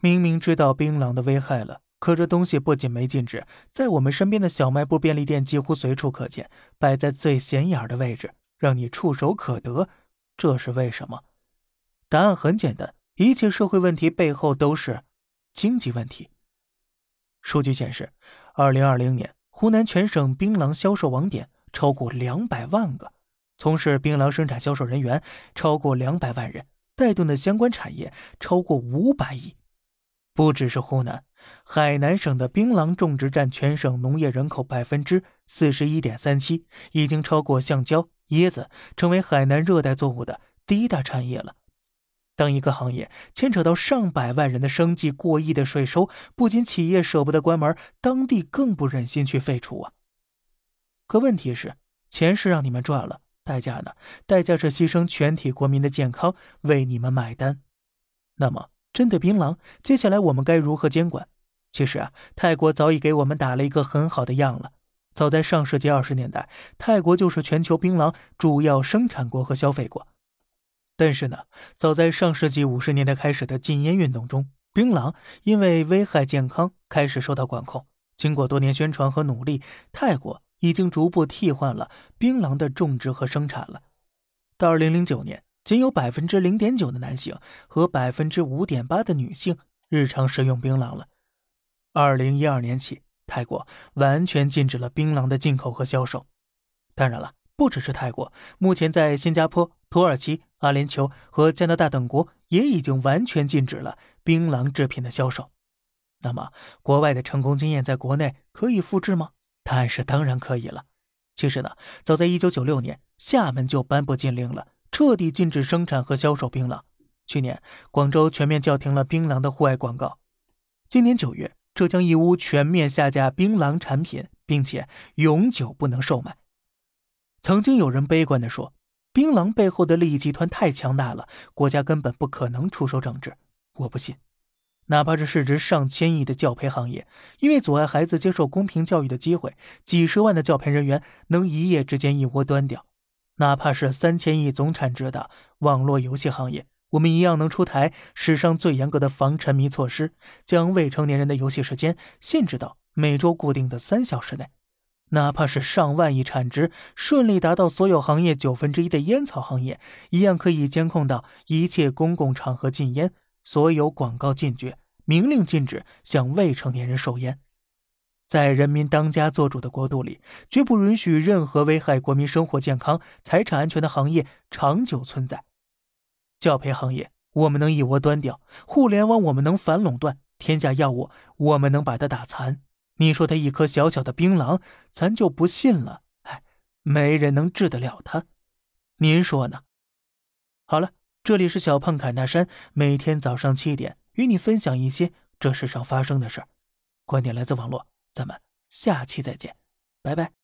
明明知道槟榔的危害了，可这东西不仅没禁止，在我们身边的小卖部、便利店几乎随处可见，摆在最显眼的位置，让你触手可得。这是为什么？答案很简单，一切社会问题背后都是经济问题。数据显示，二零二零年湖南全省槟榔销售网点超过两百万个，从事槟榔生产销售人员超过两百万人，带动的相关产业超过五百亿。不只是湖南，海南省的槟榔种植占全省农业人口百分之四十一点三七，已经超过橡胶、椰子，成为海南热带作物的第一大产业了。当一个行业牵扯到上百万人的生计、过亿的税收，不仅企业舍不得关门，当地更不忍心去废除啊。可问题是，钱是让你们赚了，代价呢？代价是牺牲全体国民的健康，为你们买单。那么？针对槟榔，接下来我们该如何监管？其实啊，泰国早已给我们打了一个很好的样了。早在上世纪二十年代，泰国就是全球槟榔主要生产国和消费国。但是呢，早在上世纪五十年代开始的禁烟运动中，槟榔因为危害健康开始受到管控。经过多年宣传和努力，泰国已经逐步替换了槟榔的种植和生产了。到二零零九年。仅有百分之零点九的男性和百分之五点八的女性日常食用槟榔了。二零一二年起，泰国完全禁止了槟榔的进口和销售。当然了，不只是泰国，目前在新加坡、土耳其、阿联酋和加拿大等国也已经完全禁止了槟榔制品的销售。那么，国外的成功经验在国内可以复制吗？答案是当然可以了。其实呢，早在一九九六年，厦门就颁布禁令了。彻底禁止生产和销售槟榔。去年，广州全面叫停了槟榔的户外广告。今年九月，浙江义乌全面下架槟榔产品，并且永久不能售卖。曾经有人悲观地说，槟榔背后的利益集团太强大了，国家根本不可能出手整治。我不信，哪怕是市值上千亿的教培行业，因为阻碍孩子接受公平教育的机会，几十万的教培人员能一夜之间一窝端掉。哪怕是三千亿总产值的网络游戏行业，我们一样能出台史上最严格的防沉迷措施，将未成年人的游戏时间限制到每周固定的三小时内。哪怕是上万亿产值、顺利达到所有行业九分之一的烟草行业，一样可以监控到一切公共场合禁烟，所有广告禁绝，明令禁止向未成年人售烟。在人民当家作主的国度里，绝不允许任何危害国民生活健康、财产安全的行业长久存在。教培行业，我们能一窝端掉；互联网，我们能反垄断；天价药物，我们能把它打残。你说他一颗小小的槟榔，咱就不信了。哎，没人能治得了他。您说呢？好了，这里是小胖侃大山，每天早上七点与你分享一些这世上发生的事儿。观点来自网络。咱们下期再见，拜拜。